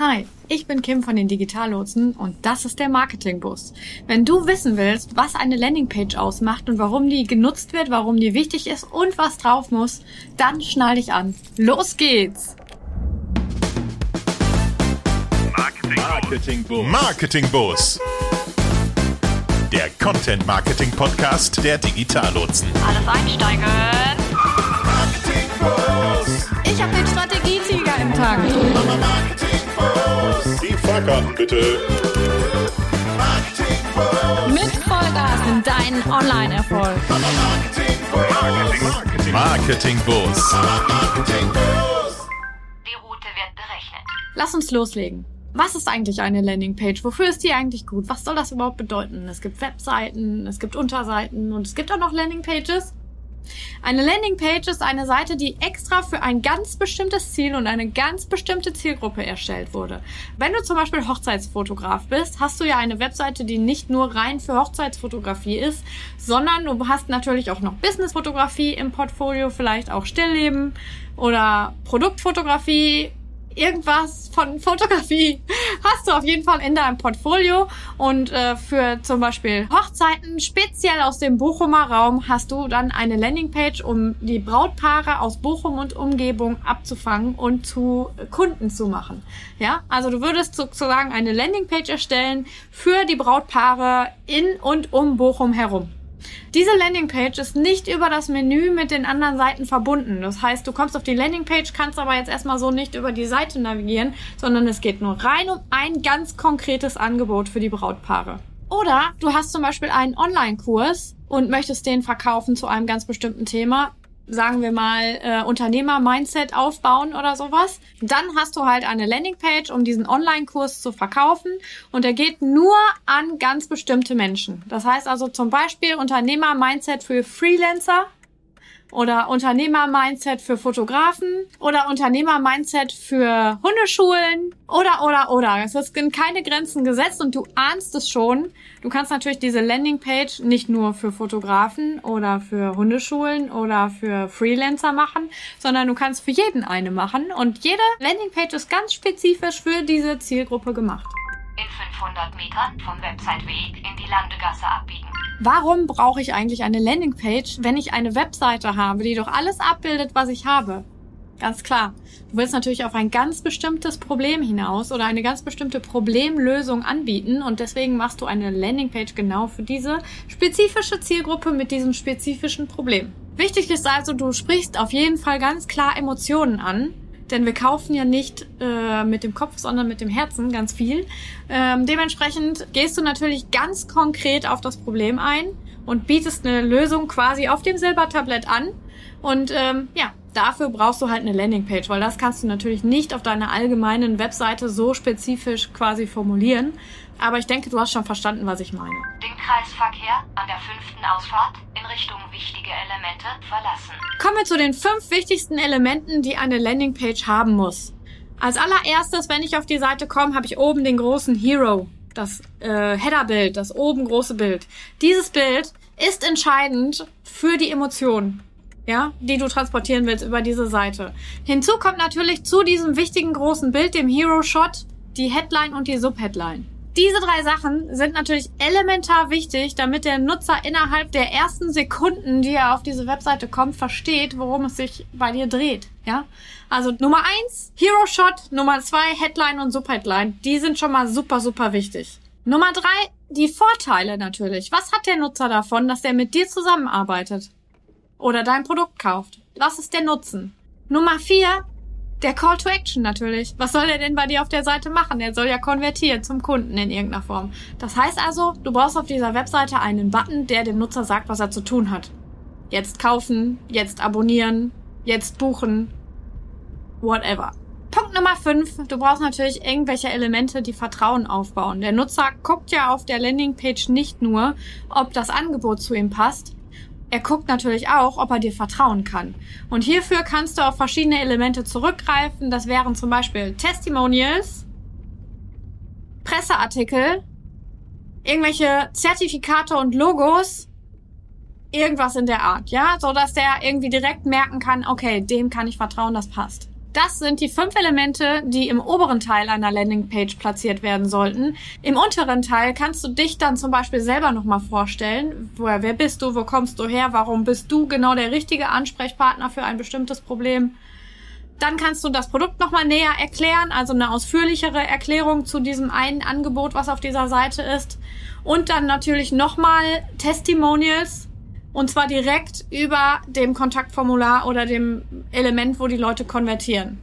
Hi, ich bin Kim von den Digitallotsen und das ist der Marketingbus. Wenn du wissen willst, was eine Landingpage ausmacht und warum die genutzt wird, warum die wichtig ist und was drauf muss, dann schnall dich an. Los geht's! Marketingbus. Marketingbus. Der Content Marketing Podcast der Digitallotsen. Alles einsteigen. Marketingbus. Ich habe den Strategietiger im Tag. Die Fahrkarten bitte. Mit Vollgas in deinen Online-Erfolg. Marketingbus. Die Route wird berechnet. Lass uns loslegen. Was ist eigentlich eine Landingpage? Wofür ist die eigentlich gut? Was soll das überhaupt bedeuten? Es gibt Webseiten, es gibt Unterseiten und es gibt auch noch Landingpages. Eine Landingpage ist eine Seite, die extra für ein ganz bestimmtes Ziel und eine ganz bestimmte Zielgruppe erstellt wurde. Wenn du zum Beispiel Hochzeitsfotograf bist, hast du ja eine Webseite, die nicht nur rein für Hochzeitsfotografie ist, sondern du hast natürlich auch noch Businessfotografie im Portfolio, vielleicht auch Stillleben oder Produktfotografie irgendwas von Fotografie hast du auf jeden Fall in deinem Portfolio. Und äh, für zum Beispiel Hochzeiten, speziell aus dem Bochumer Raum, hast du dann eine Landingpage, um die Brautpaare aus Bochum und Umgebung abzufangen und zu Kunden zu machen. Ja, also du würdest sozusagen eine Landingpage erstellen für die Brautpaare in und um Bochum herum. Diese Landingpage ist nicht über das Menü mit den anderen Seiten verbunden. Das heißt, du kommst auf die Landingpage, kannst aber jetzt erstmal so nicht über die Seite navigieren, sondern es geht nur rein um ein ganz konkretes Angebot für die Brautpaare. Oder du hast zum Beispiel einen Online-Kurs und möchtest den verkaufen zu einem ganz bestimmten Thema sagen wir mal, äh, Unternehmer-Mindset aufbauen oder sowas. Dann hast du halt eine Landingpage, um diesen Online-Kurs zu verkaufen. Und der geht nur an ganz bestimmte Menschen. Das heißt also zum Beispiel Unternehmer-Mindset für Freelancer oder Unternehmer-Mindset für Fotografen oder Unternehmer-Mindset für Hundeschulen oder, oder, oder. Es sind keine Grenzen gesetzt und du ahnst es schon. Du kannst natürlich diese Landingpage nicht nur für Fotografen oder für Hundeschulen oder für Freelancer machen, sondern du kannst für jeden eine machen und jede Landingpage ist ganz spezifisch für diese Zielgruppe gemacht. In 500 Metern vom Websiteweg in die Landegasse abbiegen. Warum brauche ich eigentlich eine Landingpage, wenn ich eine Webseite habe, die doch alles abbildet, was ich habe? Ganz klar. Du willst natürlich auf ein ganz bestimmtes Problem hinaus oder eine ganz bestimmte Problemlösung anbieten und deswegen machst du eine Landingpage genau für diese spezifische Zielgruppe mit diesem spezifischen Problem. Wichtig ist also, du sprichst auf jeden Fall ganz klar Emotionen an denn wir kaufen ja nicht äh, mit dem Kopf, sondern mit dem Herzen ganz viel. Ähm, dementsprechend gehst du natürlich ganz konkret auf das Problem ein und bietest eine Lösung quasi auf dem Silbertablett an. Und ähm, ja, dafür brauchst du halt eine Landingpage, weil das kannst du natürlich nicht auf deiner allgemeinen Webseite so spezifisch quasi formulieren. Aber ich denke, du hast schon verstanden, was ich meine. Den Kreisverkehr an der fünften Ausfahrt in Richtung wichtige Elemente verlassen. Kommen wir zu den fünf wichtigsten Elementen, die eine Landingpage haben muss. Als allererstes, wenn ich auf die Seite komme, habe ich oben den großen Hero, das äh, Headerbild, das oben große Bild. Dieses Bild ist entscheidend für die Emotionen ja, die du transportieren willst über diese Seite. Hinzu kommt natürlich zu diesem wichtigen großen Bild, dem Hero Shot, die Headline und die Subheadline. Diese drei Sachen sind natürlich elementar wichtig, damit der Nutzer innerhalb der ersten Sekunden, die er auf diese Webseite kommt, versteht, worum es sich bei dir dreht. Ja, also Nummer eins Hero Shot, Nummer zwei Headline und Subheadline. Die sind schon mal super, super wichtig. Nummer drei die Vorteile natürlich. Was hat der Nutzer davon, dass er mit dir zusammenarbeitet? Oder dein Produkt kauft? Was ist der Nutzen? Nummer vier der Call to Action natürlich. Was soll er denn bei dir auf der Seite machen? Er soll ja konvertieren zum Kunden in irgendeiner Form. Das heißt also, du brauchst auf dieser Webseite einen Button, der dem Nutzer sagt, was er zu tun hat. Jetzt kaufen, jetzt abonnieren, jetzt buchen, whatever. Punkt Nummer 5. Du brauchst natürlich irgendwelche Elemente, die Vertrauen aufbauen. Der Nutzer guckt ja auf der Landingpage nicht nur, ob das Angebot zu ihm passt, er guckt natürlich auch, ob er dir vertrauen kann. Und hierfür kannst du auf verschiedene Elemente zurückgreifen. Das wären zum Beispiel Testimonials, Presseartikel, irgendwelche Zertifikate und Logos, irgendwas in der Art, ja, so dass der irgendwie direkt merken kann, okay, dem kann ich vertrauen, das passt. Das sind die fünf Elemente, die im oberen Teil einer Landingpage platziert werden sollten. Im unteren Teil kannst du dich dann zum Beispiel selber nochmal vorstellen. Woher, wer bist du? Wo kommst du her? Warum bist du genau der richtige Ansprechpartner für ein bestimmtes Problem? Dann kannst du das Produkt nochmal näher erklären, also eine ausführlichere Erklärung zu diesem einen Angebot, was auf dieser Seite ist. Und dann natürlich nochmal Testimonials, und zwar direkt über dem Kontaktformular oder dem Element, wo die Leute konvertieren.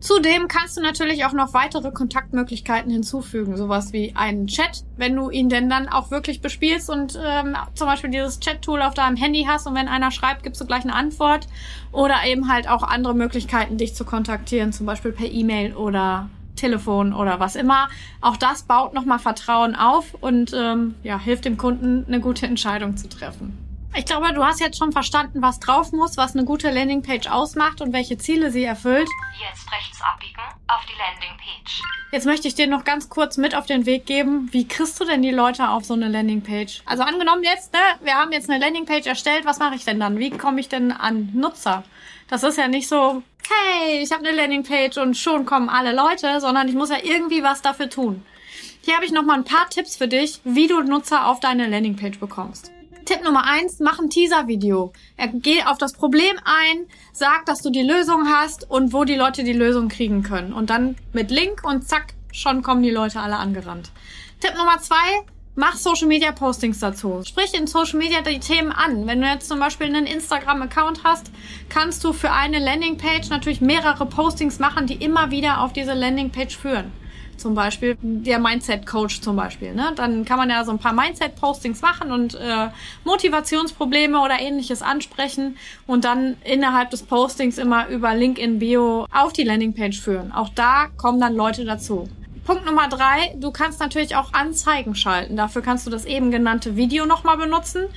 Zudem kannst du natürlich auch noch weitere Kontaktmöglichkeiten hinzufügen, sowas wie einen Chat, wenn du ihn denn dann auch wirklich bespielst und ähm, zum Beispiel dieses Chat-Tool auf deinem Handy hast und wenn einer schreibt, gibst du gleich eine Antwort oder eben halt auch andere Möglichkeiten, dich zu kontaktieren, zum Beispiel per E-Mail oder Telefon oder was immer. Auch das baut nochmal Vertrauen auf und ähm, ja, hilft dem Kunden, eine gute Entscheidung zu treffen. Ich glaube, du hast jetzt schon verstanden, was drauf muss, was eine gute Landingpage ausmacht und welche Ziele sie erfüllt. Jetzt rechts abbiegen auf die Landingpage. Jetzt möchte ich dir noch ganz kurz mit auf den Weg geben, wie kriegst du denn die Leute auf so eine Landingpage? Also angenommen jetzt, ne, wir haben jetzt eine Landingpage erstellt, was mache ich denn dann? Wie komme ich denn an Nutzer? Das ist ja nicht so, hey, ich habe eine Landingpage und schon kommen alle Leute, sondern ich muss ja irgendwie was dafür tun. Hier habe ich noch mal ein paar Tipps für dich, wie du Nutzer auf deine Landingpage bekommst. Tipp Nummer eins, mach ein Teaser-Video. Geh auf das Problem ein, sag, dass du die Lösung hast und wo die Leute die Lösung kriegen können. Und dann mit Link und zack, schon kommen die Leute alle angerannt. Tipp Nummer zwei, mach Social Media Postings dazu. Sprich in Social Media die Themen an. Wenn du jetzt zum Beispiel einen Instagram Account hast, kannst du für eine Landingpage natürlich mehrere Postings machen, die immer wieder auf diese Landingpage führen zum Beispiel, der Mindset-Coach zum Beispiel. Ne? Dann kann man ja so ein paar Mindset-Postings machen und äh, Motivationsprobleme oder ähnliches ansprechen und dann innerhalb des Postings immer über LinkedIn-Bio auf die Landingpage führen. Auch da kommen dann Leute dazu. Punkt Nummer drei, du kannst natürlich auch Anzeigen schalten. Dafür kannst du das eben genannte Video nochmal benutzen.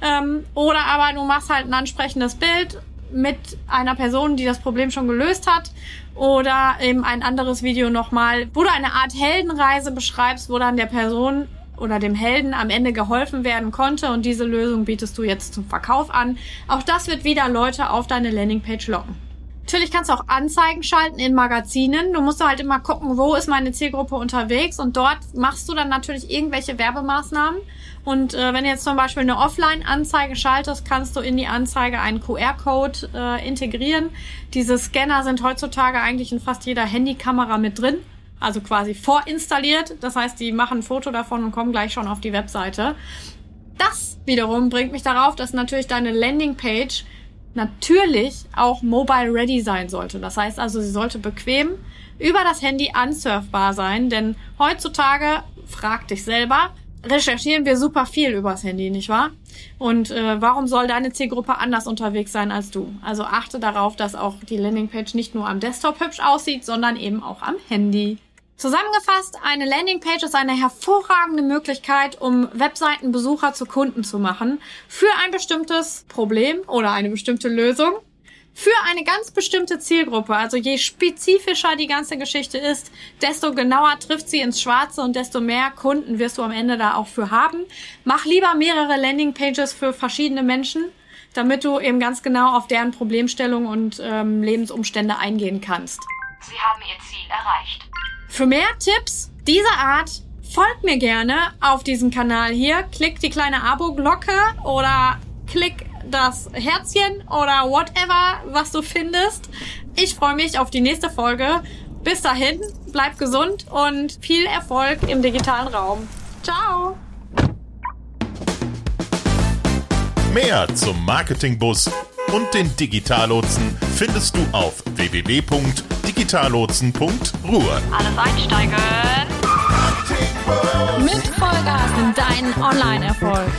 Ähm, oder aber du machst halt ein ansprechendes Bild mit einer Person, die das Problem schon gelöst hat oder eben ein anderes Video nochmal, wo du eine Art Heldenreise beschreibst, wo dann der Person oder dem Helden am Ende geholfen werden konnte und diese Lösung bietest du jetzt zum Verkauf an. Auch das wird wieder Leute auf deine Landingpage locken. Natürlich kannst du auch Anzeigen schalten in Magazinen. Du musst halt immer gucken, wo ist meine Zielgruppe unterwegs und dort machst du dann natürlich irgendwelche Werbemaßnahmen. Und äh, wenn du jetzt zum Beispiel eine Offline-Anzeige schaltest, kannst du in die Anzeige einen QR-Code äh, integrieren. Diese Scanner sind heutzutage eigentlich in fast jeder Handykamera mit drin. Also quasi vorinstalliert. Das heißt, die machen ein Foto davon und kommen gleich schon auf die Webseite. Das wiederum bringt mich darauf, dass natürlich deine Landingpage natürlich auch mobile ready sein sollte. Das heißt also, sie sollte bequem über das Handy ansurfbar sein, denn heutzutage, frag dich selber, recherchieren wir super viel übers Handy, nicht wahr? Und äh, warum soll deine Zielgruppe anders unterwegs sein als du? Also achte darauf, dass auch die Landingpage nicht nur am Desktop hübsch aussieht, sondern eben auch am Handy. Zusammengefasst, eine Landingpage ist eine hervorragende Möglichkeit, um Webseitenbesucher zu Kunden zu machen für ein bestimmtes Problem oder eine bestimmte Lösung für eine ganz bestimmte Zielgruppe. Also je spezifischer die ganze Geschichte ist, desto genauer trifft sie ins Schwarze und desto mehr Kunden wirst du am Ende da auch für haben. Mach lieber mehrere Landingpages für verschiedene Menschen, damit du eben ganz genau auf deren Problemstellung und ähm, Lebensumstände eingehen kannst. Sie haben Ihr Ziel erreicht. Für mehr Tipps dieser Art folgt mir gerne auf diesem Kanal hier. Klick die kleine Abo-Glocke oder klick das Herzchen oder whatever, was du findest. Ich freue mich auf die nächste Folge. Bis dahin, bleib gesund und viel Erfolg im digitalen Raum. Ciao! Mehr zum Marketingbus und den Digitallotsen findest du auf www.digitallotsen.ruhr. Alles einsteigen. Mit Vollgas in deinen Online-Erfolg.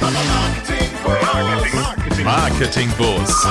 Marketingbus.